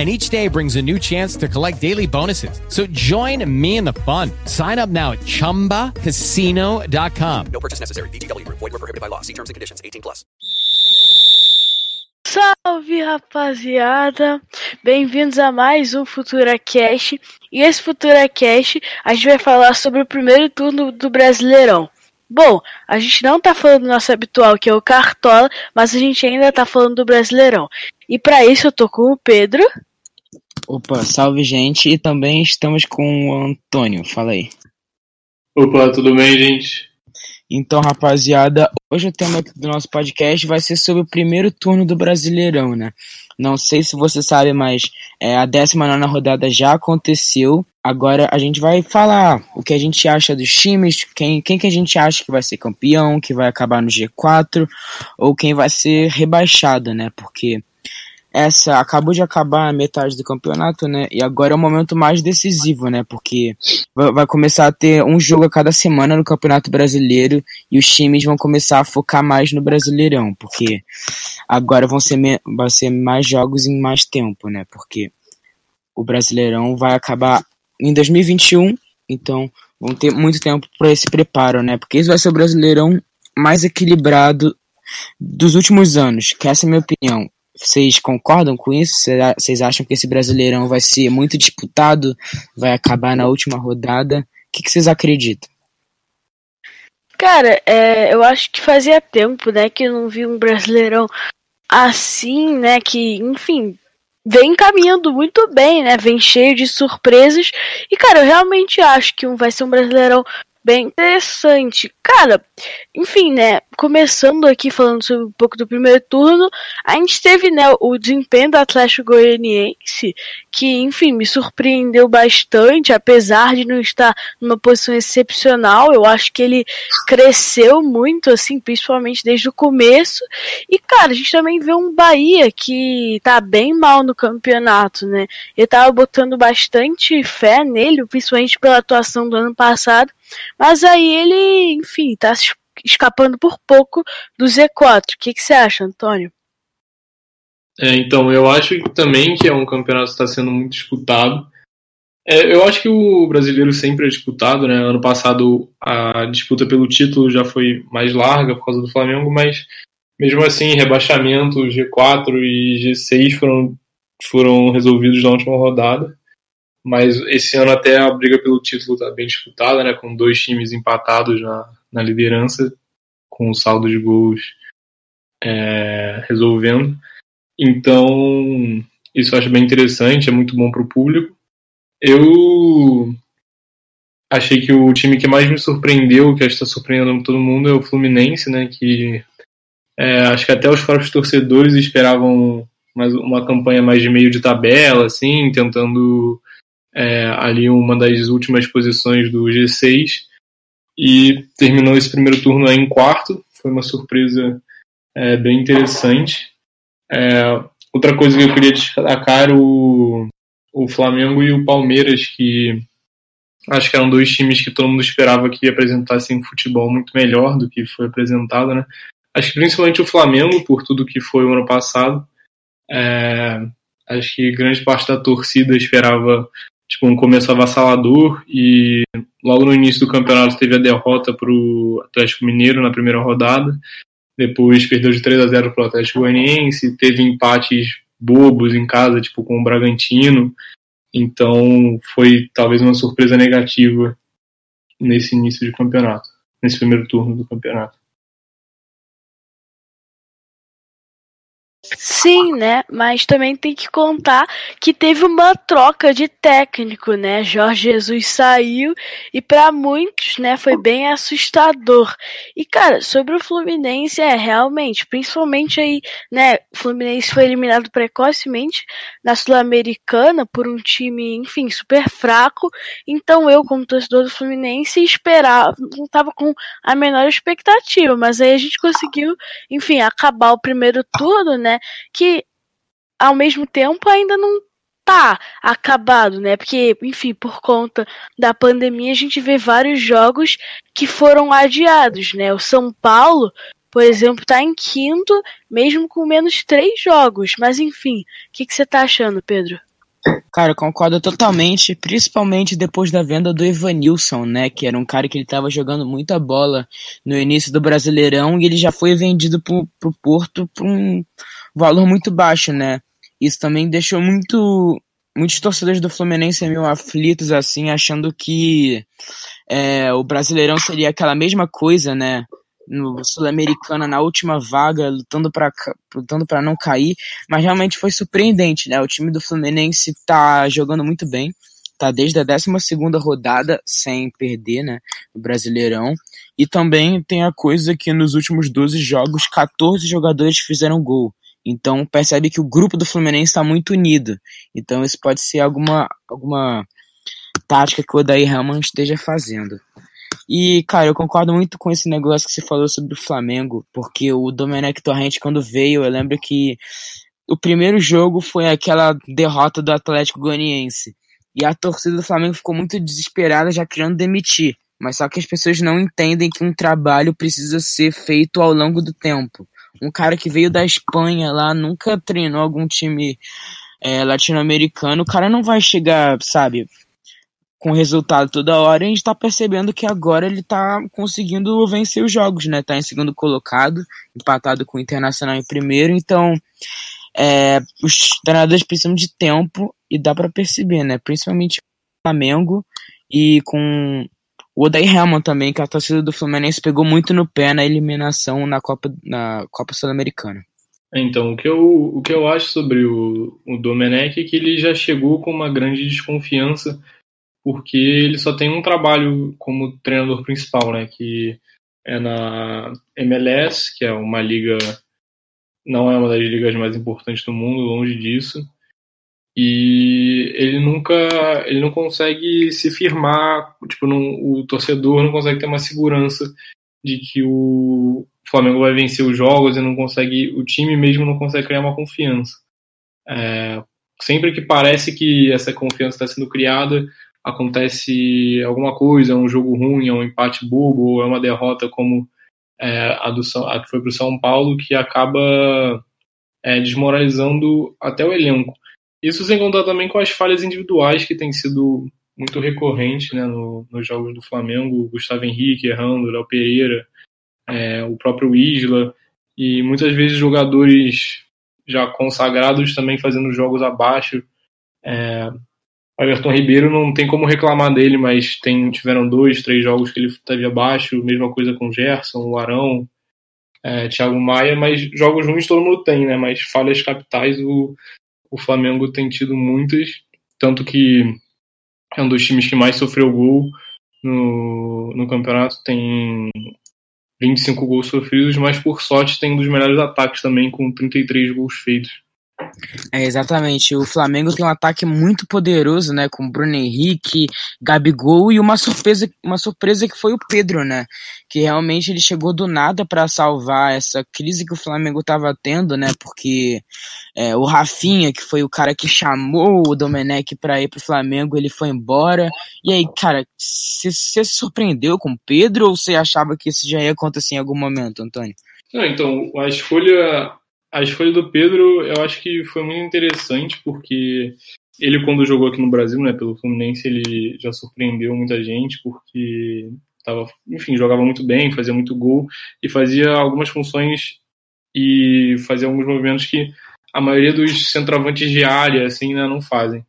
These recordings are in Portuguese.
and each day brings a new chance to collect daily bonuses. So join me in the fun. Sign up now at ChumbaCasino.com. No purchase necessary. VGW. Void were prohibited by law. See terms and conditions. 18 plus. Salve, rapaziada! Bem-vindos a mais um FuturaCast. E esse FuturaCast a gente vai falar sobre o primeiro turno do Brasileirão. Bom, a gente não tá falando do nosso habitual, que é o Cartola, mas a gente ainda tá falando do Brasileirão. E para isso eu tô com o Pedro. Opa, salve gente, e também estamos com o Antônio, fala aí. Opa, tudo bem, gente? Então, rapaziada, hoje o tema do nosso podcast vai ser sobre o primeiro turno do Brasileirão, né? Não sei se você sabe, mas é, a 19 rodada já aconteceu. Agora a gente vai falar o que a gente acha dos times, quem, quem que a gente acha que vai ser campeão, que vai acabar no G4, ou quem vai ser rebaixado, né? Porque essa acabou de acabar a metade do campeonato, né? E agora é o momento mais decisivo, né? Porque vai começar a ter um jogo a cada semana no Campeonato Brasileiro e os times vão começar a focar mais no Brasileirão, porque agora vão ser, vai ser mais jogos em mais tempo, né? Porque o Brasileirão vai acabar em 2021, então vão ter muito tempo para esse preparo, né? Porque esse vai ser o Brasileirão mais equilibrado dos últimos anos, que essa é a minha opinião vocês concordam com isso? Vocês acham que esse Brasileirão vai ser muito disputado? Vai acabar na última rodada? O que, vocês acreditam? Cara, é, eu acho que fazia tempo, né, que eu não vi um Brasileirão assim, né, que, enfim, vem caminhando muito bem, né, vem cheio de surpresas. E, cara, eu realmente acho que um vai ser um Brasileirão bem interessante. Cara, enfim, né? Começando aqui falando sobre um pouco do primeiro turno, a gente teve, né, o desempenho do Atlético Goianiense, que, enfim, me surpreendeu bastante, apesar de não estar numa posição excepcional. Eu acho que ele cresceu muito, assim, principalmente desde o começo. E, cara, a gente também vê um Bahia que tá bem mal no campeonato, né? Eu tava botando bastante fé nele, principalmente pela atuação do ano passado. Mas aí ele, enfim, tá escapando por pouco do Z4. O que, que você acha, Antônio? É, então, eu acho também que é um campeonato que está sendo muito disputado. É, eu acho que o brasileiro sempre é disputado, né? Ano passado a disputa pelo título já foi mais larga por causa do Flamengo, mas mesmo assim, rebaixamento, G4 e G6 foram, foram resolvidos na última rodada. Mas esse ano até a briga pelo título está bem disputada, né? Com dois times empatados na, na liderança, com o saldo de gols é, resolvendo. Então, isso eu acho bem interessante, é muito bom para o público. Eu achei que o time que mais me surpreendeu, que está surpreendendo todo mundo, é o Fluminense, né? Que é, acho que até os próprios torcedores esperavam mais uma campanha mais de meio de tabela, assim, tentando é, ali uma das últimas posições do G6 e terminou esse primeiro turno em quarto. Foi uma surpresa é, bem interessante. É, outra coisa que eu queria destacar o, o Flamengo e o Palmeiras, que acho que eram dois times que todo mundo esperava que apresentassem um futebol muito melhor do que foi apresentado, né? Acho que principalmente o Flamengo, por tudo que foi o ano passado. É, acho que grande parte da torcida esperava tipo, um começo avassalador e logo no início do campeonato teve a derrota para o Atlético Mineiro na primeira rodada, depois perdeu de 3 a 0 para o Atlético Goianiense, teve empates bobos em casa, tipo com o Bragantino, então foi talvez uma surpresa negativa nesse início de campeonato, nesse primeiro turno do campeonato. Sim, né? Mas também tem que contar que teve uma troca de técnico, né? Jorge Jesus saiu e para muitos, né, foi bem assustador. E cara, sobre o Fluminense é realmente, principalmente aí, né, o Fluminense foi eliminado precocemente na Sul-Americana por um time, enfim, super fraco. Então eu, como torcedor do Fluminense, esperava, não tava com a menor expectativa, mas aí a gente conseguiu, enfim, acabar o primeiro turno, né? Que ao mesmo tempo ainda não tá acabado, né? Porque, enfim, por conta da pandemia, a gente vê vários jogos que foram adiados, né? O São Paulo, por exemplo, tá em quinto, mesmo com menos três jogos. Mas, enfim, o que, você tá achando, Pedro? Cara, concordo totalmente, principalmente depois da venda do Evanilson, né? Que era um cara que ele tava jogando muita bola no início do Brasileirão e ele já foi vendido pro, pro Porto por um valor muito baixo, né? Isso também deixou muito muitos torcedores do Fluminense meio aflitos, assim, achando que é, o Brasileirão seria aquela mesma coisa, né? No Sul-Americana, na última vaga, lutando para lutando para não cair, mas realmente foi surpreendente, né? O time do Fluminense tá jogando muito bem, tá desde a 12 rodada sem perder, né? No Brasileirão. E também tem a coisa que nos últimos 12 jogos, 14 jogadores fizeram gol. Então percebe que o grupo do Fluminense está muito unido. Então isso pode ser alguma, alguma tática que o Odair Helman esteja fazendo. E, cara, eu concordo muito com esse negócio que você falou sobre o Flamengo, porque o Domenech Torrente, quando veio, eu lembro que o primeiro jogo foi aquela derrota do Atlético Goianiense. E a torcida do Flamengo ficou muito desesperada, já querendo demitir. Mas só que as pessoas não entendem que um trabalho precisa ser feito ao longo do tempo um cara que veio da Espanha lá, nunca treinou algum time é, latino-americano, o cara não vai chegar, sabe, com resultado toda hora. E a gente tá percebendo que agora ele tá conseguindo vencer os jogos, né? Tá em segundo colocado, empatado com o Internacional em primeiro, então é, os treinadores precisam de tempo e dá para perceber, né? Principalmente o Flamengo e com o Odair Helman também, que a torcida do Fluminense pegou muito no pé na eliminação na Copa, na Copa Sul-Americana. Então, o que, eu, o que eu acho sobre o, o Domenech é que ele já chegou com uma grande desconfiança, porque ele só tem um trabalho como treinador principal, né? Que é na MLS, que é uma liga, não é uma das ligas mais importantes do mundo, longe disso e ele nunca ele não consegue se firmar tipo não, o torcedor não consegue ter uma segurança de que o Flamengo vai vencer os jogos e não consegue o time mesmo não consegue criar uma confiança. É, sempre que parece que essa confiança está sendo criada acontece alguma coisa é um jogo ruim é um empate bobo é uma derrota como é, a do a que foi para o São Paulo que acaba é, desmoralizando até o elenco isso sem contar também com as falhas individuais que têm sido muito recorrentes né, no, nos jogos do Flamengo, Gustavo Henrique errando, Léo Pereira, é, o próprio Isla, e muitas vezes jogadores já consagrados também fazendo jogos abaixo. É, Everton Ribeiro não tem como reclamar dele, mas tem, tiveram dois, três jogos que ele esteve abaixo, mesma coisa com o Gerson, o Arão, é, Thiago Maia, mas jogos ruins todo mundo tem, né? Mas falhas capitais o, o Flamengo tem tido muitas, tanto que é um dos times que mais sofreu gol no, no campeonato, tem 25 gols sofridos, mas por sorte tem um dos melhores ataques também, com 33 gols feitos. É, exatamente. O Flamengo tem um ataque muito poderoso, né? Com Bruno Henrique, Gabigol e uma surpresa, uma surpresa que foi o Pedro, né? Que realmente ele chegou do nada para salvar essa crise que o Flamengo estava tendo, né? Porque é, o Rafinha, que foi o cara que chamou o Domenech para ir pro Flamengo, ele foi embora. E aí, cara, você se surpreendeu com o Pedro ou você achava que isso já ia acontecer em algum momento, Antônio? Não, então, a escolha a escolha do Pedro, eu acho que foi muito interessante, porque ele, quando jogou aqui no Brasil, né, pelo Fluminense, ele já surpreendeu muita gente, porque tava, enfim, jogava muito bem, fazia muito gol e fazia algumas funções e fazia alguns movimentos que a maioria dos centroavantes de área, assim, né, não fazem.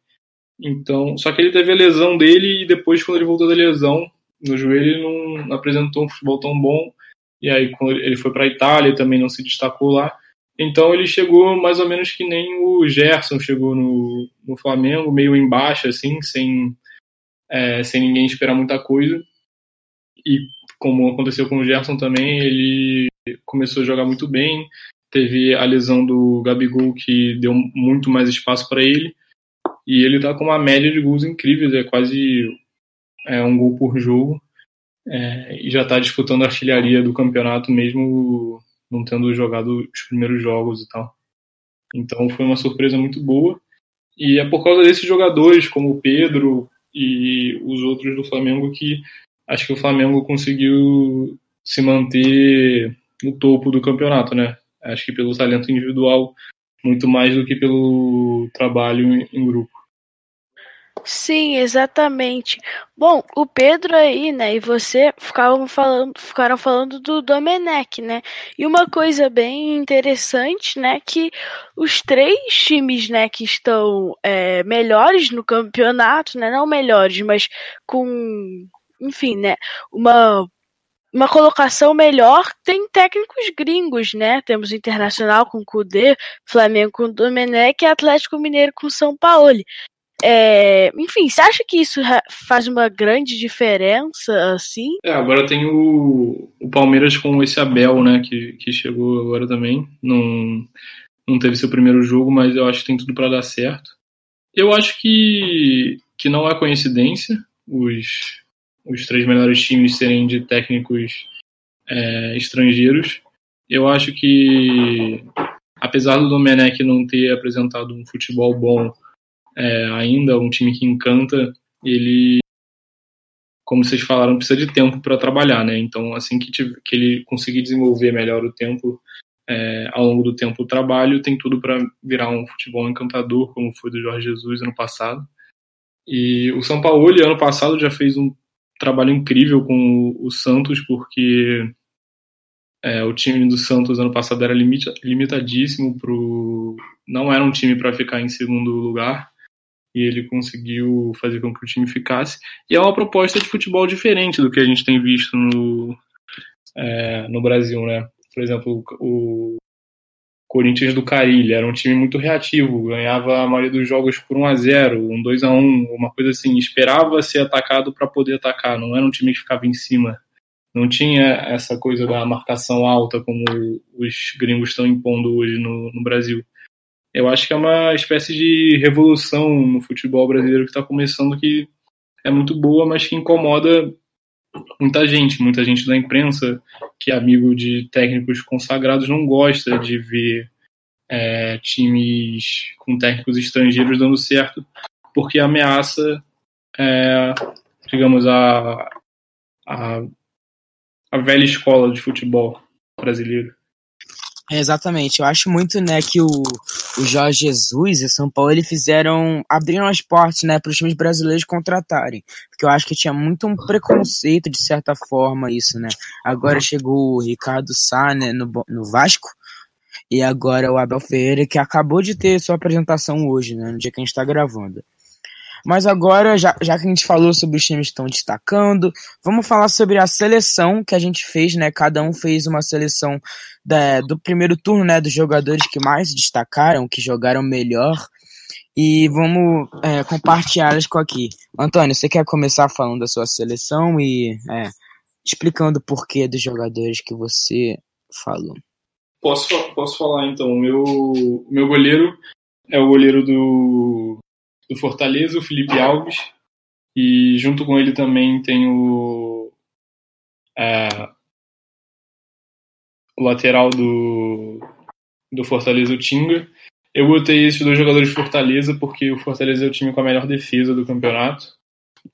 Então, só que ele teve a lesão dele e depois, quando ele voltou da lesão no joelho, ele não apresentou um futebol tão bom. E aí, quando ele foi para a Itália, também não se destacou lá. Então ele chegou mais ou menos que nem o Gerson chegou no, no Flamengo, meio embaixo, assim, sem, é, sem ninguém esperar muita coisa. E como aconteceu com o Gerson também, ele começou a jogar muito bem. Teve a lesão do Gabigol que deu muito mais espaço para ele. E ele tá com uma média de gols incríveis, é quase é, um gol por jogo. É, e já está disputando a artilharia do campeonato mesmo não tendo jogado os primeiros jogos e tal. Então foi uma surpresa muito boa. E é por causa desses jogadores, como o Pedro e os outros do Flamengo, que acho que o Flamengo conseguiu se manter no topo do campeonato, né? Acho que pelo talento individual, muito mais do que pelo trabalho em grupo. Sim, exatamente. Bom, o Pedro aí, né, e você ficavam falando, ficaram falando do Domenech, né? E uma coisa bem interessante, né, que os três times, né, que estão é, melhores no campeonato, né, não melhores, mas com, enfim, né, uma uma colocação melhor tem técnicos gringos, né? Temos Internacional com Cudê, Flamengo com Domenech e Atlético Mineiro com São Paulo. É, enfim, você acha que isso faz uma grande diferença, assim? É, agora tem o, o Palmeiras com esse Abel, né, que, que chegou agora também. Não, não teve seu primeiro jogo, mas eu acho que tem tudo para dar certo. Eu acho que, que não é coincidência os, os três melhores times serem de técnicos é, estrangeiros. Eu acho que, apesar do Domenech não ter apresentado um futebol bom é, ainda, um time que encanta, ele, como vocês falaram, precisa de tempo para trabalhar, né? Então, assim que, que ele conseguir desenvolver melhor o tempo, é, ao longo do tempo o trabalho, tem tudo para virar um futebol encantador, como foi do Jorge Jesus ano passado. E o São Paulo, ano passado, já fez um trabalho incrível com o Santos, porque é, o time do Santos ano passado era limita, limitadíssimo pro não era um time para ficar em segundo lugar e ele conseguiu fazer com que o time ficasse. E é uma proposta de futebol diferente do que a gente tem visto no, é, no Brasil, né? Por exemplo, o Corinthians do Carilli era um time muito reativo, ganhava a maioria dos jogos por 1 a 0 um 2 a 1 uma coisa assim, esperava ser atacado para poder atacar, não era um time que ficava em cima. Não tinha essa coisa da marcação alta como os gringos estão impondo hoje no, no Brasil eu acho que é uma espécie de revolução no futebol brasileiro que está começando que é muito boa, mas que incomoda muita gente, muita gente da imprensa que é amigo de técnicos consagrados não gosta de ver é, times com técnicos estrangeiros dando certo, porque ameaça, é, digamos, a, a, a velha escola de futebol brasileiro. É, exatamente. Eu acho muito, né, que o, o Jorge Jesus e o São Paulo ele fizeram abriram as portas, né, para os times brasileiros contratarem, porque eu acho que tinha muito um preconceito de certa forma isso, né. Agora chegou o Ricardo Sá, né, no, no Vasco. E agora o Abel Ferreira, que acabou de ter sua apresentação hoje, né, no dia que a gente está gravando. Mas agora, já, já que a gente falou sobre os times que estão destacando, vamos falar sobre a seleção que a gente fez, né? Cada um fez uma seleção da, do primeiro turno, né? Dos jogadores que mais destacaram, que jogaram melhor. E vamos é, compartilhá-las com aqui. Antônio, você quer começar falando da sua seleção e é, explicando o porquê dos jogadores que você falou? Posso, posso falar então. O meu, meu goleiro é o goleiro do, do Fortaleza, o Felipe Alves, e junto com ele também tem o, é, o lateral do, do Fortaleza, o Tinga. Eu botei esses dois jogadores de Fortaleza porque o Fortaleza é o time com a melhor defesa do campeonato.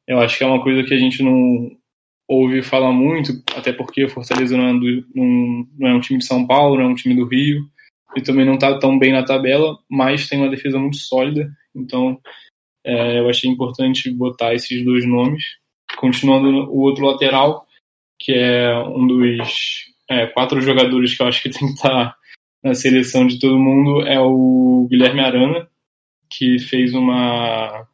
Eu acho que é uma coisa que a gente não ouve falar muito, até porque o Fortaleza não é, do, não, não é um time de São Paulo, não é um time do Rio, e também não está tão bem na tabela, mas tem uma defesa muito sólida. Então é, eu achei importante botar esses dois nomes. Continuando o outro lateral, que é um dos é, quatro jogadores que eu acho que tem que estar na seleção de todo mundo, é o Guilherme Arana, que fez uma.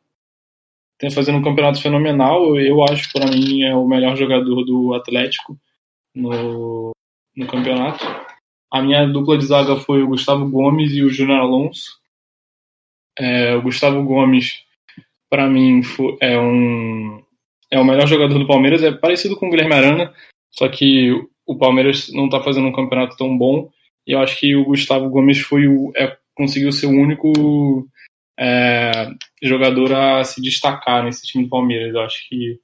tem fazendo um campeonato fenomenal. Eu acho, para mim, é o melhor jogador do Atlético no, no campeonato. A minha dupla de zaga foi o Gustavo Gomes e o Júnior Alonso. É, o Gustavo Gomes, para mim, é um é o melhor jogador do Palmeiras. É parecido com o Guilherme Arana, só que o Palmeiras não está fazendo um campeonato tão bom. E eu acho que o Gustavo Gomes foi o, é, conseguiu ser o único é, jogador a se destacar nesse time do Palmeiras. Eu acho que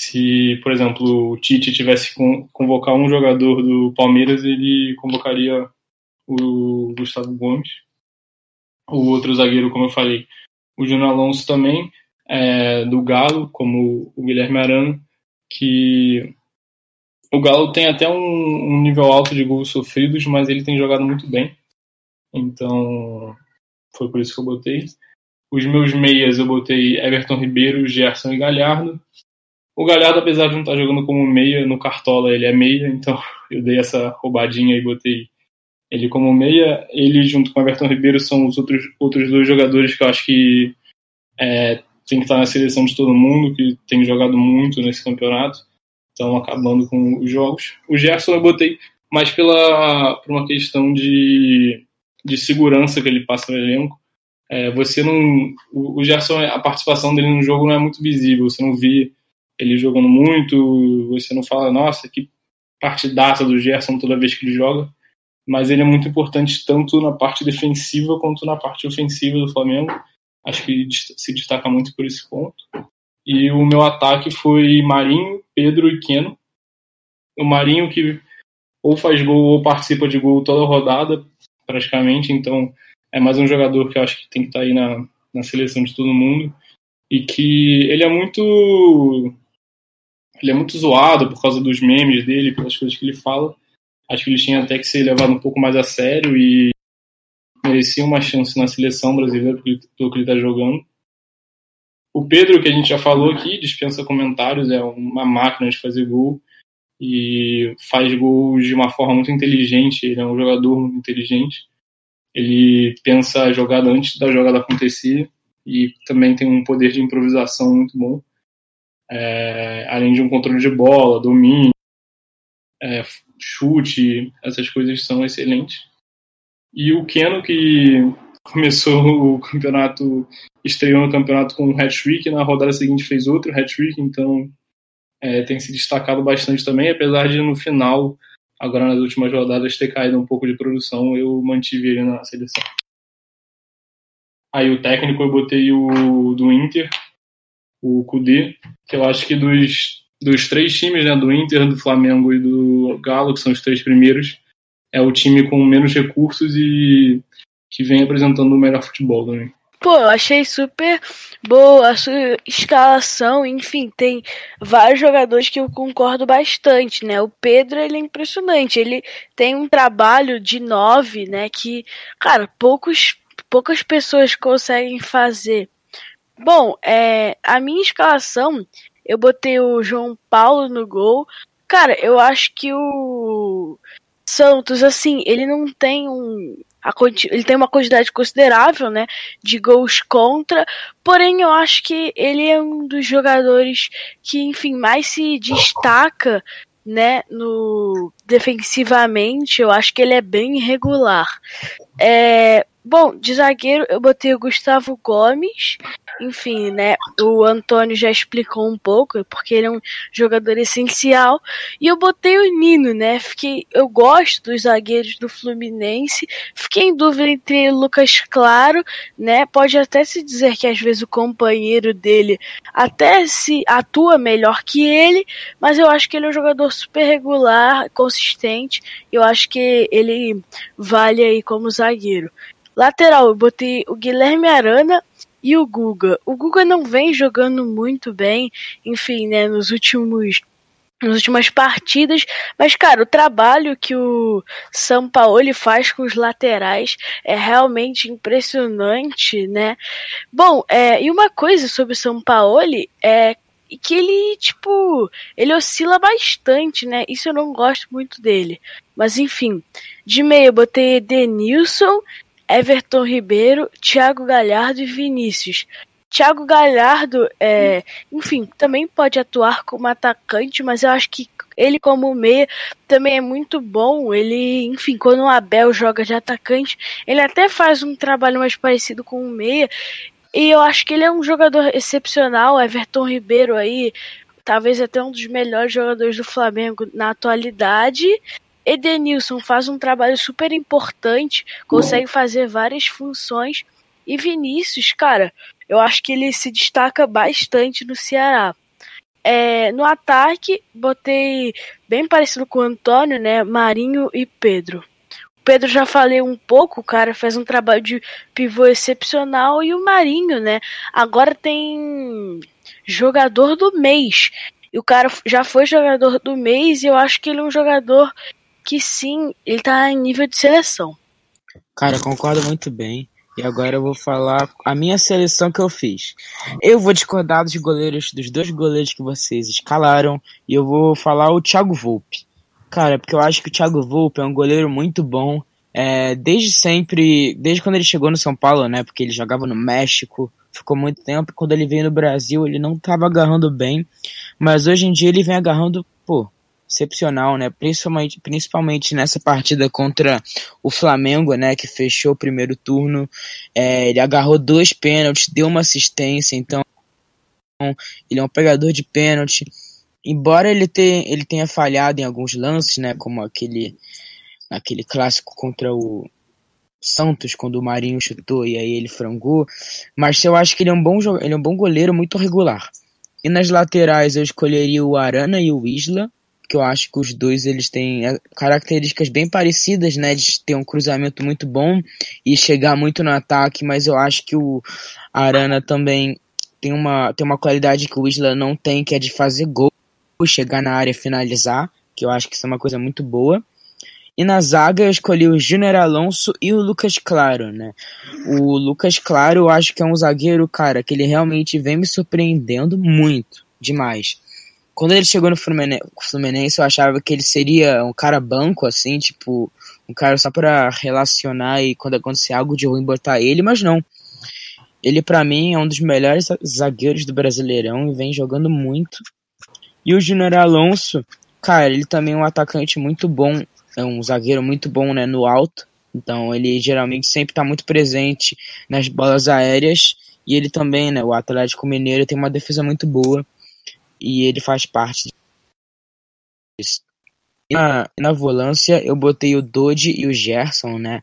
se, por exemplo, o Tite tivesse que convocar um jogador do Palmeiras, ele convocaria o Gustavo Gomes. O outro zagueiro, como eu falei, o Júnior Alonso também, é, do Galo, como o Guilherme Arana, que o Galo tem até um, um, nível alto de gols sofridos, mas ele tem jogado muito bem. Então, foi por isso que eu botei. Os meus meias eu botei Everton Ribeiro, Gerson e Galhardo. O Galhardo, apesar de não estar jogando como meia, no Cartola ele é meia, então eu dei essa roubadinha e botei ele como meia. Ele, junto com o Everton Ribeiro, são os outros, outros dois jogadores que eu acho que é, tem que estar na seleção de todo mundo, que tem jogado muito nesse campeonato estão acabando com os jogos. O Gerson eu botei mais pela, por uma questão de, de segurança que ele passa no elenco. É, você não. O, o Gerson, a participação dele no jogo não é muito visível, você não vê ele jogando muito, você não fala, nossa, que partidaça do Gerson toda vez que ele joga, mas ele é muito importante tanto na parte defensiva quanto na parte ofensiva do Flamengo. Acho que se destaca muito por esse ponto. E o meu ataque foi Marinho, Pedro e Keno. O Marinho que ou faz gol ou participa de gol toda rodada, praticamente. Então é mais um jogador que eu acho que tem que estar tá aí na, na seleção de todo mundo. E que ele é muito. Ele é muito zoado por causa dos memes dele, pelas coisas que ele fala. Acho que ele tinha até que ser levado um pouco mais a sério e merecia uma chance na seleção brasileira pelo que ele está jogando. O Pedro, que a gente já falou aqui, dispensa comentários, é uma máquina de fazer gol e faz gols de uma forma muito inteligente. Ele é um jogador muito inteligente. Ele pensa a jogada antes da jogada acontecer e também tem um poder de improvisação muito bom. É, além de um controle de bola, domínio, é, chute, essas coisas são excelentes. E o Keno, que começou o campeonato, estreou no campeonato com um hat-trick, na rodada seguinte fez outro hat-trick, então é, tem se destacado bastante também, apesar de no final, agora nas últimas rodadas, ter caído um pouco de produção, eu mantive ele na seleção. Aí o técnico eu botei o do Inter, o Kudê, que eu acho que dos, dos três times, né, do Inter, do Flamengo e do Galo, que são os três primeiros, é o time com menos recursos e que vem apresentando o melhor futebol também. Pô, eu achei super boa a sua escalação, enfim, tem vários jogadores que eu concordo bastante, né? O Pedro, ele é impressionante, ele tem um trabalho de nove, né, que, cara, poucos, poucas pessoas conseguem fazer. Bom, é, a minha escalação, eu botei o João Paulo no gol. Cara, eu acho que o Santos, assim, ele não tem um, ele tem uma quantidade considerável, né, de gols contra, porém eu acho que ele é um dos jogadores que, enfim, mais se destaca, né, no defensivamente, eu acho que ele é bem irregular. É, bom, de zagueiro eu botei o Gustavo Gomes, enfim, né? O Antônio já explicou um pouco, porque ele é um jogador essencial. E eu botei o Nino, né? Fiquei, eu gosto dos zagueiros do Fluminense. Fiquei em dúvida entre Lucas Claro, né? Pode até se dizer que às vezes o companheiro dele até se atua melhor que ele, mas eu acho que ele é um jogador super regular, consistente. Eu acho que ele vale aí como zagueiro. Lateral, eu botei o Guilherme Arana e o Guga. O Guga não vem jogando muito bem, enfim, né, nos últimos nas últimas partidas, mas cara, o trabalho que o São Paulo faz com os laterais é realmente impressionante, né? Bom, é, e uma coisa sobre o São Paulo é que ele, tipo, ele oscila bastante, né? Isso eu não gosto muito dele. Mas enfim, de meio eu botei Denilson Everton Ribeiro, Thiago Galhardo e Vinícius. Thiago Galhardo, é, enfim, também pode atuar como atacante, mas eu acho que ele como meia também é muito bom. Ele, enfim, quando o Abel joga de atacante, ele até faz um trabalho mais parecido com o meia. E eu acho que ele é um jogador excepcional. Everton Ribeiro aí, talvez até um dos melhores jogadores do Flamengo na atualidade. Edenilson faz um trabalho super importante, consegue fazer várias funções. E Vinícius, cara, eu acho que ele se destaca bastante no Ceará. É, no ataque, botei bem parecido com o Antônio, né? Marinho e Pedro. O Pedro já falei um pouco, o cara faz um trabalho de pivô excepcional e o Marinho, né? Agora tem jogador do mês. E o cara já foi jogador do mês e eu acho que ele é um jogador que sim, ele tá em nível de seleção. Cara, concordo muito bem. E agora eu vou falar a minha seleção que eu fiz. Eu vou discordar dos goleiros, dos dois goleiros que vocês escalaram, e eu vou falar o Thiago Volpe. Cara, porque eu acho que o Thiago Volpe é um goleiro muito bom. É, desde sempre, desde quando ele chegou no São Paulo, né? Porque ele jogava no México, ficou muito tempo. Quando ele veio no Brasil, ele não estava agarrando bem. Mas hoje em dia ele vem agarrando, pô, excepcional, né? Principalmente, principalmente nessa partida contra o Flamengo, né? Que fechou o primeiro turno. É, ele agarrou dois pênaltis, deu uma assistência, então ele é um pegador de pênalti. Embora ele, ter, ele tenha falhado em alguns lances, né? Como aquele, aquele clássico contra o Santos, quando o Marinho chutou e aí ele frangou. Mas eu acho que ele é um bom, ele é um bom goleiro, muito regular. E nas laterais eu escolheria o Arana e o Isla que eu acho que os dois eles têm é, características bem parecidas, né, de ter um cruzamento muito bom e chegar muito no ataque, mas eu acho que o Arana também tem uma, tem uma qualidade que o Isla não tem, que é de fazer gol, chegar na área e finalizar, que eu acho que isso é uma coisa muito boa. E na zaga eu escolhi o Júnior Alonso e o Lucas Claro, né? O Lucas Claro eu acho que é um zagueiro, cara, que ele realmente vem me surpreendendo muito, demais. Quando ele chegou no Fluminense, eu achava que ele seria um cara banco, assim, tipo, um cara só para relacionar e quando acontecer algo de ruim botar ele, mas não. Ele, para mim, é um dos melhores zagueiros do Brasileirão e vem jogando muito. E o Júnior Alonso, cara, ele também é um atacante muito bom, é um zagueiro muito bom, né, no alto. Então, ele geralmente sempre tá muito presente nas bolas aéreas. E ele também, né, o Atlético Mineiro tem uma defesa muito boa e ele faz parte disso. Na, na volância eu botei o Dodge e o Gerson, né?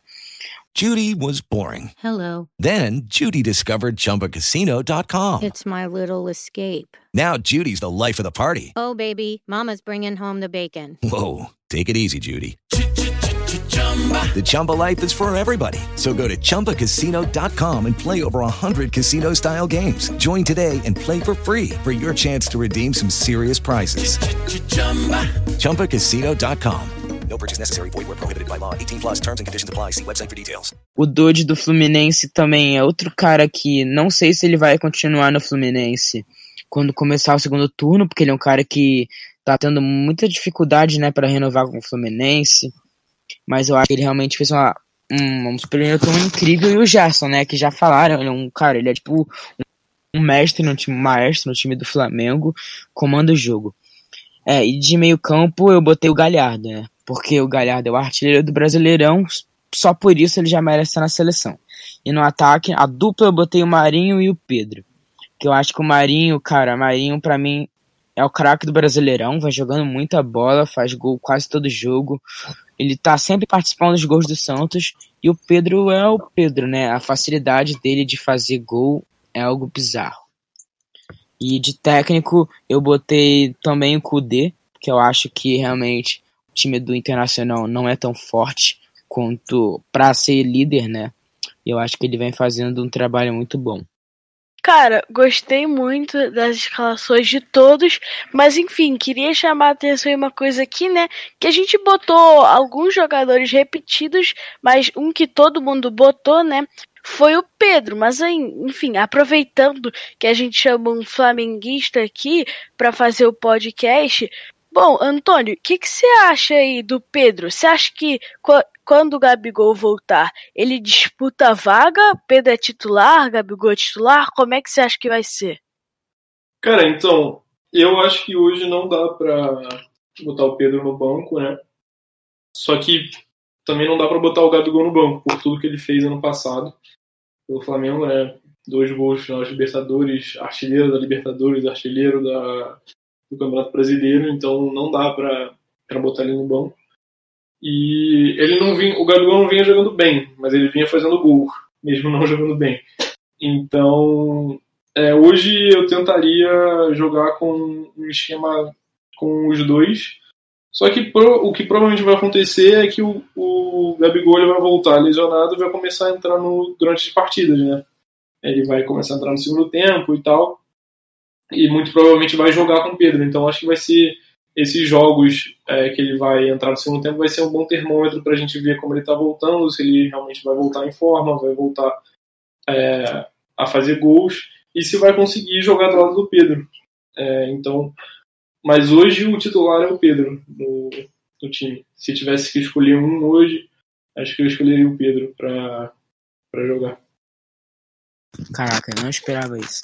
Judy was boring. Hello. Then Judy discovered ChumbaCasino.com. It's my little escape. Now Judy's the life of the party. Oh, baby, mama's bringing home the bacon. Whoa, take it easy, Judy. The Chumba life is for everybody. So go to ChumbaCasino.com and play over 100 casino style games. Join today and play for free for your chance to redeem some serious prizes. ChumbaCasino.com. No purchase necessary. Void where prohibited by law. 18 plus terms and conditions apply. See website for details. O Dodge do Fluminense também é outro cara que não sei se ele vai continuar no Fluminense quando começar o segundo turno, porque ele é um cara que tá tendo muita dificuldade, né, para renovar com o Fluminense mas eu acho que ele realmente fez uma, um, um primeiro turno incrível. E o Gerson, né, que já falaram, ele é um cara, ele é tipo um mestre no time, um maestro no time do Flamengo, comanda o jogo. É, e de meio campo eu botei o Galhardo, né, porque o Galhardo é o artilheiro do Brasileirão, só por isso ele já merece estar na seleção. E no ataque, a dupla eu botei o Marinho e o Pedro. Que eu acho que o Marinho, cara, Marinho para mim é o craque do Brasileirão, vai jogando muita bola, faz gol quase todo jogo. Ele tá sempre participando dos gols do Santos. E o Pedro é o Pedro, né? A facilidade dele de fazer gol é algo bizarro. E de técnico, eu botei também o Kudê, que eu acho que realmente o time do Internacional não é tão forte quanto para ser líder, né? Eu acho que ele vem fazendo um trabalho muito bom. Cara, gostei muito das escalações de todos, mas enfim, queria chamar a atenção em uma coisa aqui, né? Que a gente botou alguns jogadores repetidos, mas um que todo mundo botou, né? Foi o Pedro, mas enfim, aproveitando que a gente chama um flamenguista aqui para fazer o podcast, Bom, Antônio, o que, que você acha aí do Pedro? Você acha que quando o Gabigol voltar, ele disputa a vaga? Pedro é titular, Gabigol é titular? Como é que você acha que vai ser? Cara, então, eu acho que hoje não dá pra botar o Pedro no banco, né? Só que também não dá para botar o Gabigol no banco por tudo que ele fez ano passado pelo Flamengo, né? Dois gols de Libertadores, artilheiro da Libertadores, artilheiro da, do Campeonato Brasileiro, então não dá para botar ele no banco. E ele não vinha, o Gabigol não vinha jogando bem, mas ele vinha fazendo gol, mesmo não jogando bem. Então, é, hoje eu tentaria jogar com um esquema com os dois. Só que pro, o que provavelmente vai acontecer é que o, o Gabigol vai voltar lesionado e vai começar a entrar no, durante as partidas, né? Ele vai começar a entrar no segundo tempo e tal. E muito provavelmente vai jogar com o Pedro. Então acho que vai ser esses jogos é, que ele vai entrar no segundo tempo vai ser um bom termômetro para a gente ver como ele está voltando, se ele realmente vai voltar em forma, vai voltar é, a fazer gols e se vai conseguir jogar do lado do Pedro. É, então, mas hoje o titular é o Pedro no, no, time. Se tivesse que escolher um hoje, acho que eu escolheria o Pedro para jogar. Caraca, eu não esperava isso.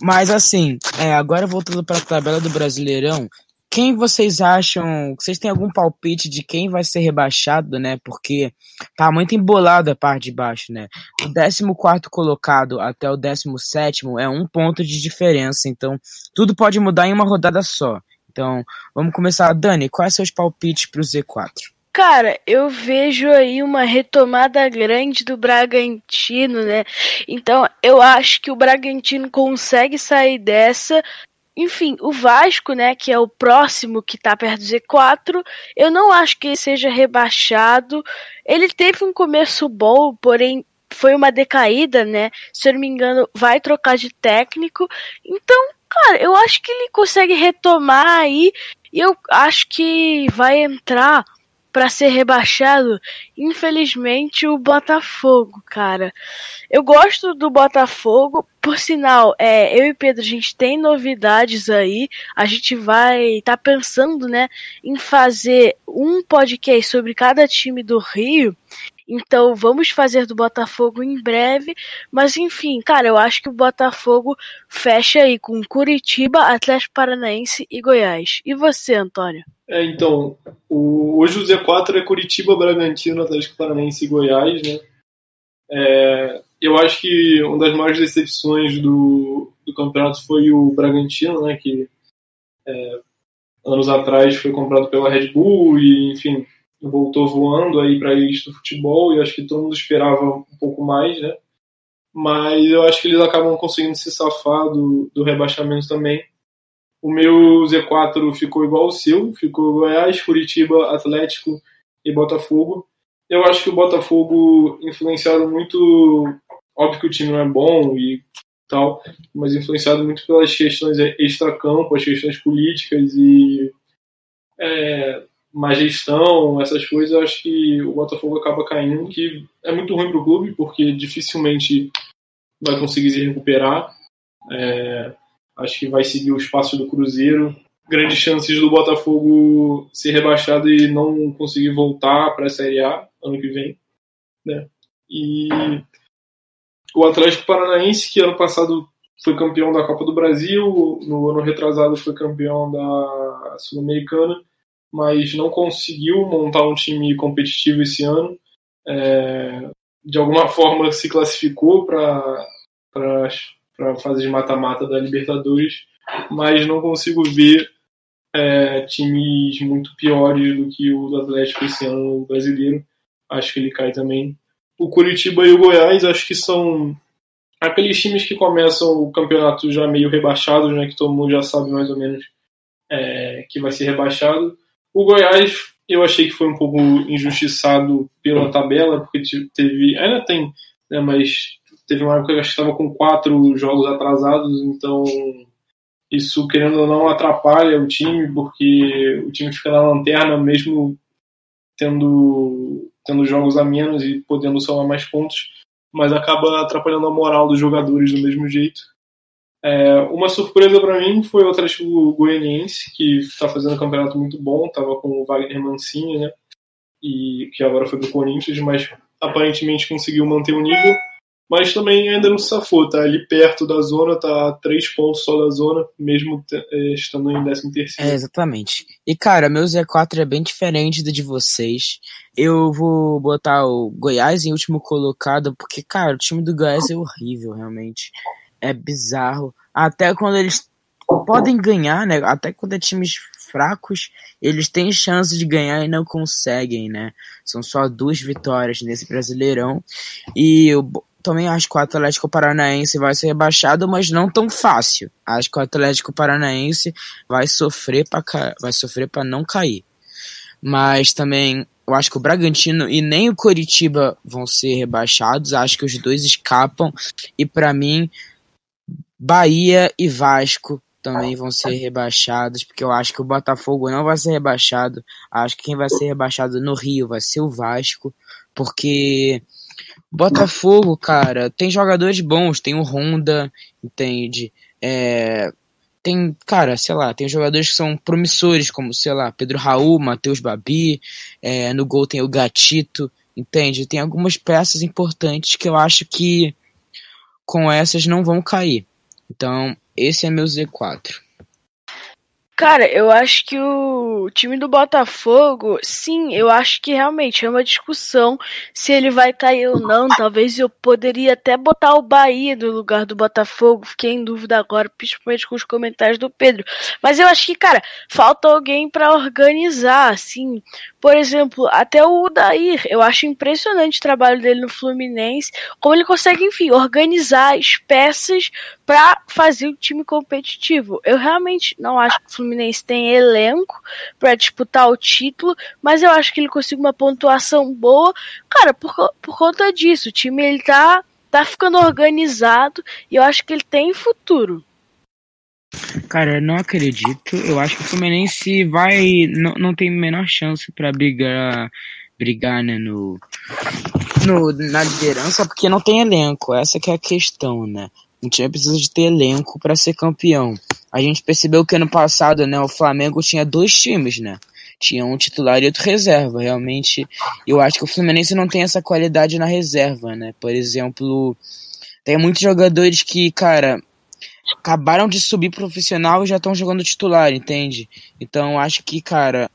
Mas assim, é, agora voltando para a tabela do Brasileirão, quem vocês acham? Vocês têm algum palpite de quem vai ser rebaixado, né? Porque tá muito embolado a parte de baixo, né? O 14 colocado até o 17 é um ponto de diferença, então tudo pode mudar em uma rodada só. Então, vamos começar. Dani, quais seus palpites para o Z4? Cara, eu vejo aí uma retomada grande do Bragantino, né? Então, eu acho que o Bragantino consegue sair dessa enfim, o Vasco, né, que é o próximo que tá perto do Z4, eu não acho que ele seja rebaixado. Ele teve um começo bom, porém foi uma decaída, né? Se eu não me engano, vai trocar de técnico. Então, cara, eu acho que ele consegue retomar aí e eu acho que vai entrar para ser rebaixado, infelizmente, o Botafogo, cara. Eu gosto do Botafogo, por sinal, é, eu e Pedro, a gente tem novidades aí. A gente vai estar tá pensando, né, em fazer um podcast sobre cada time do Rio. Então vamos fazer do Botafogo em breve. Mas enfim, cara, eu acho que o Botafogo fecha aí com Curitiba, Atlético Paranaense e Goiás. E você, Antônio? É, então, o, hoje o Z4 é Curitiba, Bragantino, Atlético Paranaense e Goiás, né? É, eu acho que uma das maiores decepções do, do campeonato foi o Bragantino, né? Que é, anos atrás foi comprado pela Red Bull e, enfim, voltou voando aí para isso do futebol e acho que todo mundo esperava um pouco mais, né? Mas eu acho que eles acabam conseguindo se safar do, do rebaixamento também. O meu Z4 ficou igual ao seu, ficou Goiás, Curitiba, Atlético e Botafogo. Eu acho que o Botafogo influenciado muito, óbvio que o time não é bom e tal, mas influenciado muito pelas questões extra-campo, as questões políticas e é, má gestão, essas coisas, eu acho que o Botafogo acaba caindo, que é muito ruim para o clube, porque dificilmente vai conseguir se recuperar. É, acho que vai seguir o espaço do Cruzeiro. Grandes chances do Botafogo ser rebaixado e não conseguir voltar para a Série A ano que vem. Né? E o Atlético Paranaense, que ano passado foi campeão da Copa do Brasil, no ano retrasado foi campeão da Sul-Americana, mas não conseguiu montar um time competitivo esse ano. É, de alguma forma se classificou para a fase de mata-mata da Libertadores, mas não consigo ver é, times muito piores do que o do Atlético esse ano brasileiro. Acho que ele cai também. O Curitiba e o Goiás acho que são aqueles times que começam o campeonato já meio rebaixados, né, que todo mundo já sabe mais ou menos é, que vai ser rebaixado. O Goiás eu achei que foi um pouco injustiçado pela tabela, porque teve. Ainda tem, né, mas teve uma época que estava com quatro jogos atrasados, então isso, querendo ou não, atrapalha o time, porque o time fica na lanterna mesmo tendo, tendo jogos a menos e podendo somar mais pontos, mas acaba atrapalhando a moral dos jogadores do mesmo jeito. É, uma surpresa para mim foi o Atlético Goianiense, que está fazendo um campeonato muito bom, estava com o Wagner Mancini, né? E que agora foi do Corinthians, mas aparentemente conseguiu manter o nível. Mas também ainda não se safou, tá ali perto da zona, tá a três pontos só da zona, mesmo eh, estando em 13 terceiro. É, exatamente. E cara, meu Z4 é bem diferente do de vocês. Eu vou botar o Goiás em último colocado, porque, cara, o time do Goiás é horrível, realmente. É bizarro. Até quando eles podem ganhar, né? Até quando é times fracos, eles têm chance de ganhar e não conseguem, né? São só duas vitórias nesse Brasileirão. E eu também acho que o Atlético Paranaense vai ser rebaixado, mas não tão fácil. Acho que o Atlético Paranaense vai sofrer para vai sofrer para não cair. Mas também eu acho que o Bragantino e nem o Coritiba vão ser rebaixados. Acho que os dois escapam e para mim Bahia e Vasco também vão ser rebaixados, porque eu acho que o Botafogo não vai ser rebaixado. Acho que quem vai ser rebaixado no Rio vai ser o Vasco, porque Botafogo, cara, tem jogadores bons, tem o Honda, entende? É, tem, cara, sei lá, tem jogadores que são promissores, como, sei lá, Pedro Raul, Matheus Babi, é, no gol tem o Gatito, entende? Tem algumas peças importantes que eu acho que com essas não vão cair. Então, esse é meu Z4. Cara, eu acho que o time do Botafogo, sim, eu acho que realmente é uma discussão se ele vai cair ou não. Talvez eu poderia até botar o Bahia no lugar do Botafogo. Fiquei em dúvida agora, principalmente com os comentários do Pedro. Mas eu acho que, cara, falta alguém para organizar, assim. Por exemplo, até o Udair, eu acho impressionante o trabalho dele no Fluminense, como ele consegue, enfim, organizar as peças para fazer o time competitivo. Eu realmente não acho que o Fluminense tem elenco para disputar o título, mas eu acho que ele consegue uma pontuação boa, cara, por, por conta disso. O time ele tá tá ficando organizado e eu acho que ele tem futuro. Cara, eu não acredito. Eu acho que o Fluminense vai. Não, não tem a menor chance para brigar, brigar né, no, no, na liderança, porque não tem elenco. Essa que é a questão, né? O time precisa de ter elenco para ser campeão. A gente percebeu que ano passado, né, o Flamengo tinha dois times, né? Tinha um titular e outro reserva. Realmente, eu acho que o Fluminense não tem essa qualidade na reserva, né? Por exemplo, tem muitos jogadores que, cara, acabaram de subir profissional e já estão jogando titular, entende? Então acho que, cara,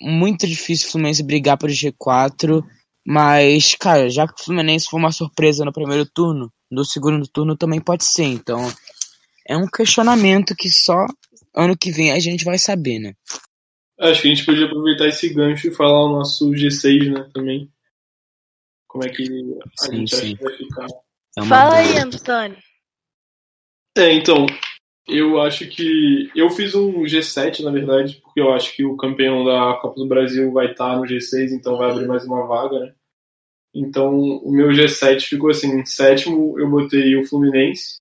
muito difícil o Fluminense brigar por G4, mas, cara, já que o Fluminense foi uma surpresa no primeiro turno, no segundo turno também pode ser, então é um questionamento que só ano que vem a gente vai saber, né? Acho que a gente podia aproveitar esse gancho e falar o nosso G6, né, também. Como é que a sim, gente sim. acha que vai ficar. É Fala aí, Antônio. É, então, eu acho que. Eu fiz um G7, na verdade, porque eu acho que o campeão da Copa do Brasil vai estar no G6, então vai abrir mais uma vaga, né? Então, o meu G7 ficou assim: em sétimo, eu botei o Fluminense,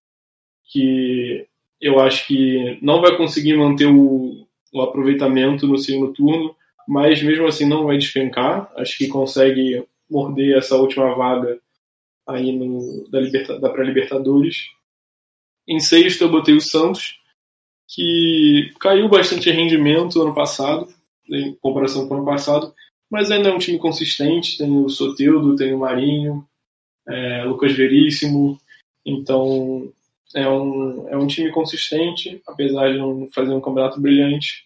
que eu acho que não vai conseguir manter o, o aproveitamento no segundo turno, mas mesmo assim não vai despencar. Acho que consegue morder essa última vaga aí no, da, liberta, da pré-Libertadores. Em sexto eu botei o Santos, que caiu bastante rendimento ano passado, em comparação com o ano passado, mas ainda é um time consistente. Tem o Soteudo, tem o Marinho, é, Lucas Veríssimo, então é um, é um time consistente, apesar de não fazer um campeonato brilhante.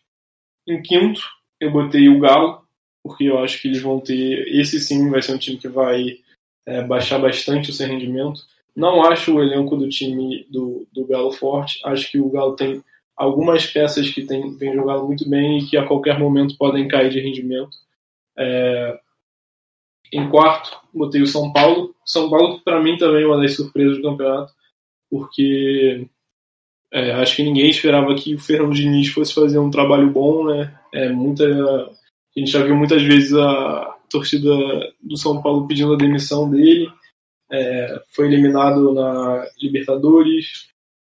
Em quinto, eu botei o Galo, porque eu acho que eles vão ter. Esse sim vai ser um time que vai é, baixar bastante o seu rendimento. Não acho o elenco do time do, do Galo forte. Acho que o Galo tem algumas peças que tem, vem jogado muito bem e que a qualquer momento podem cair de rendimento. É... Em quarto, botei o São Paulo. São Paulo, para mim, também é uma das surpresas do campeonato, porque é, acho que ninguém esperava que o Fernando Diniz fosse fazer um trabalho bom, né? É muita, a gente já viu muitas vezes a torcida do São Paulo pedindo a demissão dele é, foi eliminado na Libertadores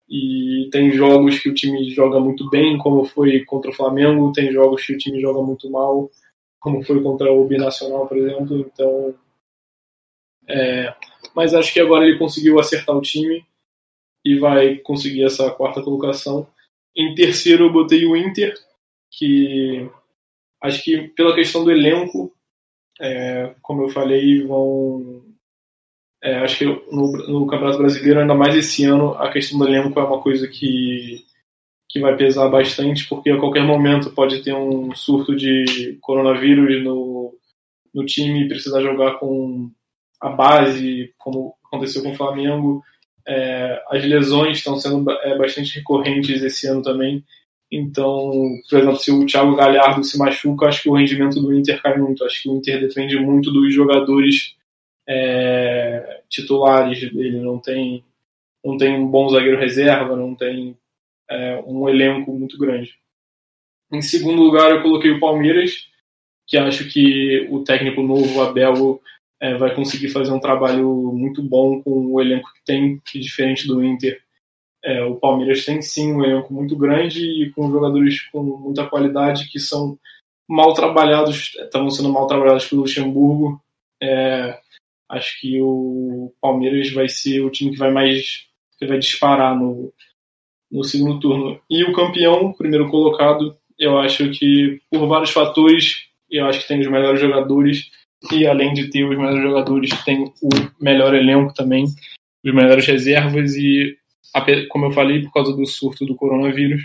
e tem jogos que o time joga muito bem, como foi contra o Flamengo, tem jogos que o time joga muito mal, como foi contra o Binacional, por exemplo. Então, é, mas acho que agora ele conseguiu acertar o time e vai conseguir essa quarta colocação. Em terceiro eu botei o Inter, que acho que pela questão do elenco, é, como eu falei, vão É, acho que no, no, Campeonato Brasileiro, ainda mais esse ano, a questão do elenco é uma coisa que, que vai pesar bastante, porque a qualquer momento pode ter um surto de coronavírus no, no time e precisar jogar com a base, como aconteceu com o Flamengo. É, as lesões estão sendo é, bastante recorrentes esse ano também. Então, por exemplo, se o Thiago Galhardo se machuca, acho que o rendimento do Inter cai muito. Acho que o Inter depende muito dos jogadores é, titulares dele. Não tem, não tem um bom zagueiro reserva, não tem é, um elenco muito grande. Em segundo lugar, eu coloquei o Palmeiras, que acho que o técnico novo, Abel, é, vai conseguir fazer um trabalho muito bom com o elenco que tem, que diferente do Inter é, o Palmeiras tem sim um elenco muito grande e com jogadores com muita qualidade que são mal trabalhados, estavam sendo mal trabalhados pelo Luxemburgo. É, acho que o Palmeiras vai ser o time que vai mais que vai disparar no, no segundo turno. E o campeão, primeiro colocado, eu acho que por vários fatores, eu acho que tem os melhores jogadores. E além de ter os melhores jogadores, tem o melhor elenco também, os melhores reservas. E como eu falei, por causa do surto do coronavírus,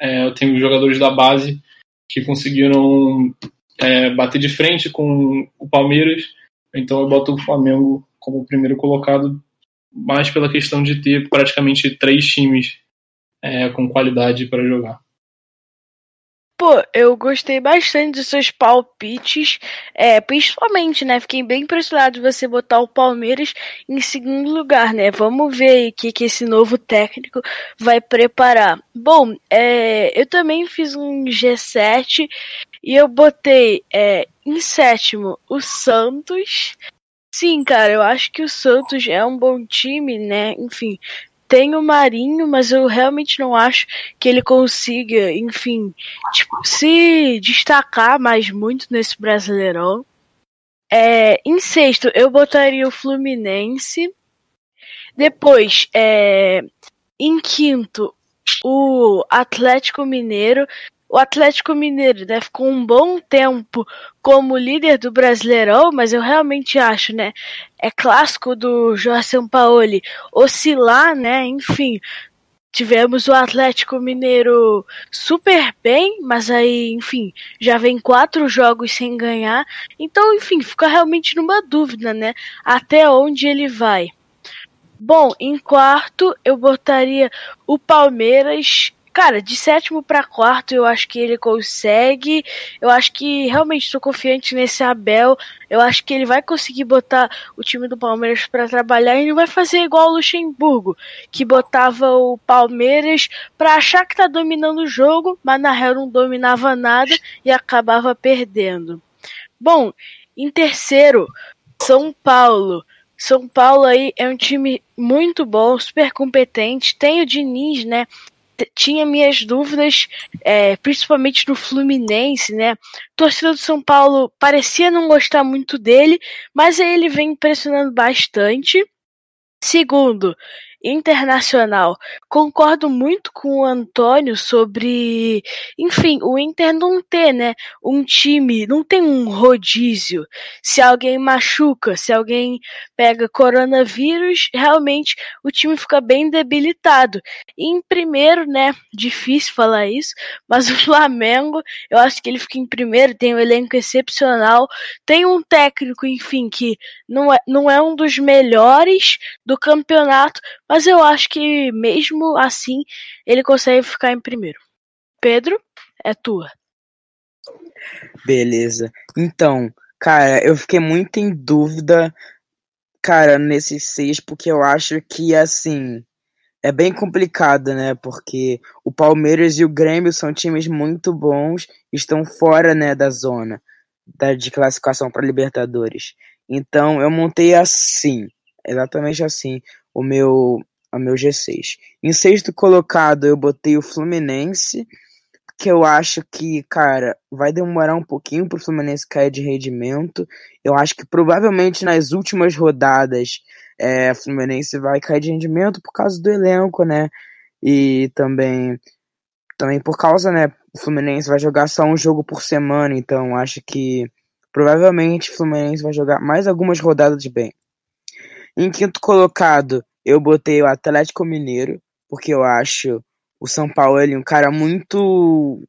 é, eu tenho jogadores da base que conseguiram é, bater de frente com o Palmeiras, então eu boto o Flamengo como primeiro colocado, mais pela questão de ter praticamente três times é, com qualidade para jogar. Pô, eu gostei bastante dos seus palpites, é, principalmente, né? Fiquei bem impressionado de você botar o Palmeiras em segundo lugar, né? Vamos ver o que, que esse novo técnico vai preparar. Bom, é, eu também fiz um G7 e eu botei é, em sétimo o Santos. Sim, cara, eu acho que o Santos é um bom time, né? Enfim, tem o Marinho, mas eu realmente não acho que ele consiga, enfim, tipo, se destacar mais muito nesse Brasileirão. É, em sexto, eu botaria o Fluminense. Depois, é, em quinto, o Atlético Mineiro. O Atlético Mineiro né, ficou um bom tempo como líder do Brasileirão, mas eu realmente acho, né? É clássico do Jorge Sampaoli oscilar, né? Enfim, tivemos o Atlético Mineiro super bem, mas aí, enfim, já vem quatro jogos sem ganhar. Então, enfim, fica realmente numa dúvida, né? Até onde ele vai. Bom, em quarto eu botaria o Palmeiras Cara, de sétimo para quarto eu acho que ele consegue. Eu acho que realmente estou confiante nesse Abel. Eu acho que ele vai conseguir botar o time do Palmeiras para trabalhar e não vai fazer igual o Luxemburgo, que botava o Palmeiras para achar que tá dominando o jogo, mas na real não dominava nada e acabava perdendo. Bom, em terceiro, São Paulo. São Paulo aí é um time muito bom, super competente. Tem o Diniz, né? Tinha minhas dúvidas, é, principalmente no Fluminense, né? torcida do São Paulo parecia não gostar muito dele, mas aí ele vem impressionando bastante. Segundo, internacional. Concordo muito com o Antônio sobre, enfim, o Inter não ter, né, um time, não tem um rodízio. Se alguém machuca, se alguém pega coronavírus, realmente o time fica bem debilitado. E em primeiro, né, difícil falar isso, mas o Flamengo, eu acho que ele fica em primeiro, tem um elenco excepcional, tem um técnico, enfim, que não é, não é um dos melhores do campeonato, mas eu acho que mesmo assim ele consegue ficar em primeiro. Pedro, é tua. Beleza. Então, cara, eu fiquei muito em dúvida, cara, nesses seis, porque eu acho que, assim, é bem complicado, né? Porque o Palmeiras e o Grêmio são times muito bons, estão fora, né, da zona da, de classificação para Libertadores. Então, eu montei assim, exatamente assim o meu, o meu G6. Em sexto colocado, eu botei o Fluminense, que eu acho que, cara, vai demorar um pouquinho pro Fluminense cair de rendimento. Eu acho que provavelmente nas últimas rodadas é, Fluminense vai cair de rendimento por causa do elenco, né? E também, também por causa, né? O Fluminense vai jogar só um jogo por semana, então acho que provavelmente o Fluminense vai jogar mais algumas rodadas bem. Em quinto colocado, eu botei o Atlético Mineiro, porque eu acho o São Paulo ele um cara muito.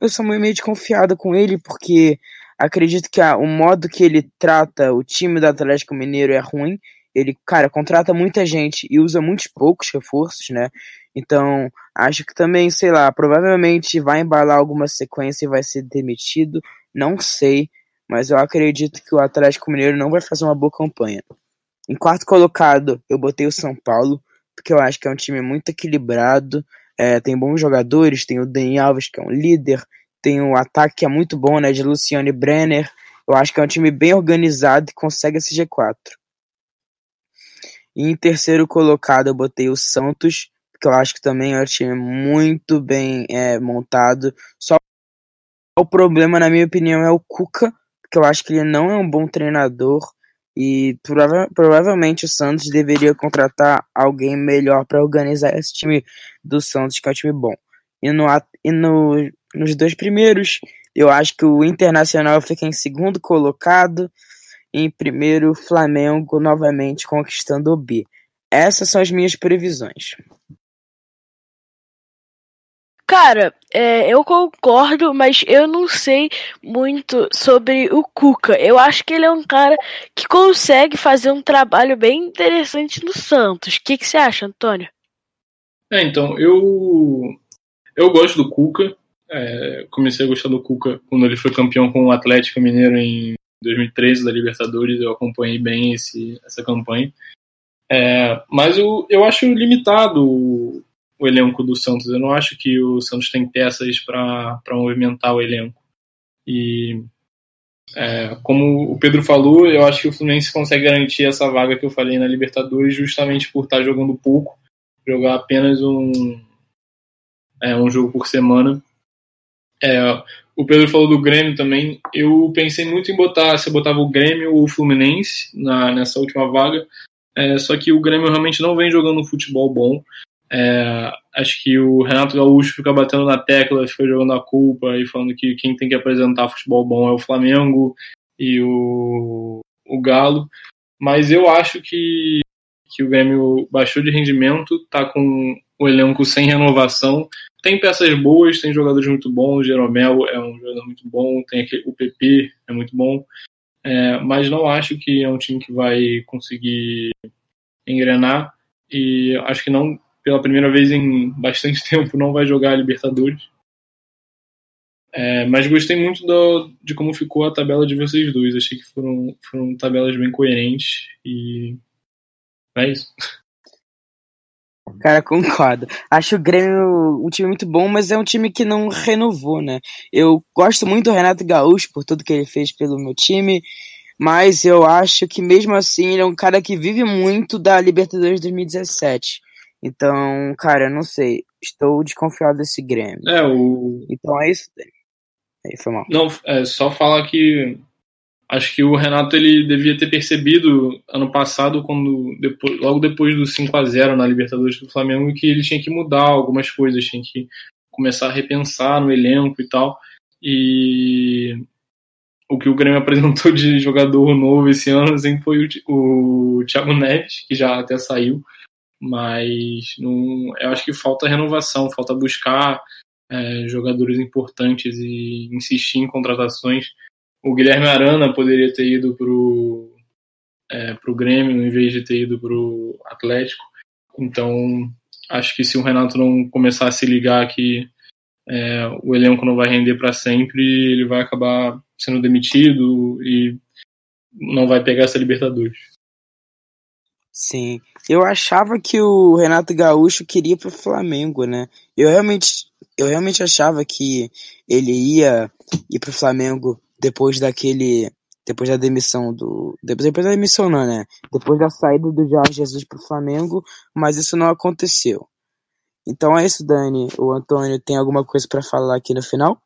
Eu sou meio desconfiado com ele, porque acredito que o modo que ele trata o time do Atlético Mineiro é ruim. Ele, cara, contrata muita gente e usa muitos poucos reforços, né? Então, acho que também, sei lá, provavelmente vai embalar alguma sequência e vai ser demitido. Não sei, mas eu acredito que o Atlético Mineiro não vai fazer uma boa campanha. Em quarto colocado, eu botei o São Paulo, porque eu acho que é um time muito equilibrado, é, tem bons jogadores, tem o Dani Alves, que é um líder, tem o ataque que é muito bom, né, de Luciano e Brenner. Eu acho que é um time bem organizado e consegue esse G4. E em terceiro colocado, eu botei o Santos, porque eu acho que também é um time muito bem é, montado. Só o problema, na minha opinião, é o Cuca, porque eu acho que ele não é um bom treinador e prova provavelmente o Santos deveria contratar alguém melhor para organizar esse time do Santos, que é um time bom. E, no, e no, nos dois primeiros, eu acho que o Internacional fica em segundo colocado, em primeiro, Flamengo novamente conquistando o B. Essas são as minhas previsões. Cara, é, eu concordo, mas eu não sei muito sobre o Cuca. Eu acho que ele é um cara que consegue fazer um trabalho bem interessante no Santos. O que, você acha, Antônio? É, então, eu eu gosto do Cuca. É, comecei a gostar do Cuca quando ele foi campeão com o Atlético Mineiro em 2013 da Libertadores. Eu acompanhei bem esse, essa campanha. É, mas eu, eu acho limitado o elenco do Santos. Eu não acho que o Santos tem peças para movimentar o elenco. E é, como o Pedro falou, eu acho que o Fluminense consegue garantir essa vaga que eu falei na Libertadores justamente por estar jogando pouco, jogar apenas um, é, um jogo por semana. É, o Pedro falou do Grêmio também. Eu pensei muito em botar, se eu botava o Grêmio ou o Fluminense na, nessa última vaga. É, só que o Grêmio realmente não vem jogando um futebol bom. É, acho que o Renato Gaúcho fica batendo na tecla, fica jogando a culpa e falando que quem tem que apresentar futebol bom é o Flamengo e o, o Galo. Mas eu acho que, que o Grêmio baixou de rendimento, tá com o elenco sem renovação. Tem peças boas, tem jogadores muito bons. O Jeromel é um jogador muito bom, tem aquele, o PP é muito bom. É, mas não acho que é um time que vai conseguir engrenar e acho que não pela primeira vez em bastante tempo, não vai jogar a Libertadores. É, mas gostei muito do, de como ficou a tabela de vocês dois. Achei que foram, foram tabelas bem coerentes e é isso. Cara, concordo. Acho o Grêmio um time muito bom, mas é um time que não renovou, né? Eu gosto muito do Renato Gaúcho por tudo que ele fez pelo meu time, mas eu acho que mesmo assim ele é um cara que vive muito da Libertadores 2017. Então, cara, eu não sei. Estou desconfiado desse Grêmio. É, o. Então é isso. Aí foi mal. Não, é só falar que acho que o Renato ele devia ter percebido ano passado, quando depois, logo depois do 5 a 0 na Libertadores do Flamengo, que ele tinha que mudar algumas coisas, tinha que começar a repensar no elenco e tal. E o que o Grêmio apresentou de jogador novo esse ano assim, foi o, o Thiago Neves, que já até saiu mas não, eu acho que falta renovação, falta buscar é, jogadores importantes e insistir em contratações. O Guilherme Arana poderia ter ido pro é, pro Grêmio em vez de ter ido pro Atlético. Então acho que se o Renato não começar a se ligar que é, o elenco não vai render para sempre, ele vai acabar sendo demitido e não vai pegar essa Libertadores. Sim. Eu achava que o Renato Gaúcho queria pro Flamengo, né? Eu realmente, eu realmente achava que ele ia ir pro Flamengo depois daquele. Depois da demissão do. Depois, depois da demissão, não, né? Depois da saída do Jorge Jesus pro Flamengo, mas isso não aconteceu. Então é isso, Dani. O Antônio tem alguma coisa para falar aqui no final?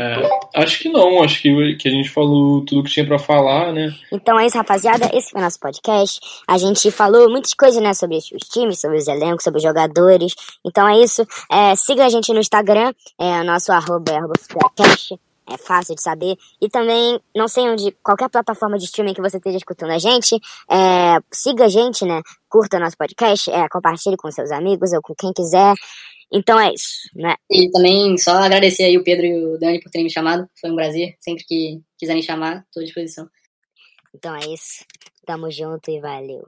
É, acho que não, acho que, que a gente falou tudo que tinha para falar, né? Então é isso, rapaziada. Esse foi nosso podcast. A gente falou muitas coisas, né, sobre os times, sobre os elencos, sobre os jogadores. Então é isso. É, siga a gente no Instagram, é nosso arroba, é arroba é fácil de saber. E também, não sei onde, qualquer plataforma de streaming que você esteja escutando a gente, é, siga a gente, né? Curta nosso podcast, é, compartilhe com seus amigos ou com quem quiser. Então é isso, né? E também só agradecer aí o Pedro e o Dani por terem me chamado. Foi um prazer. Sempre que quiserem chamar, estou à disposição. Então é isso. Tamo junto e valeu.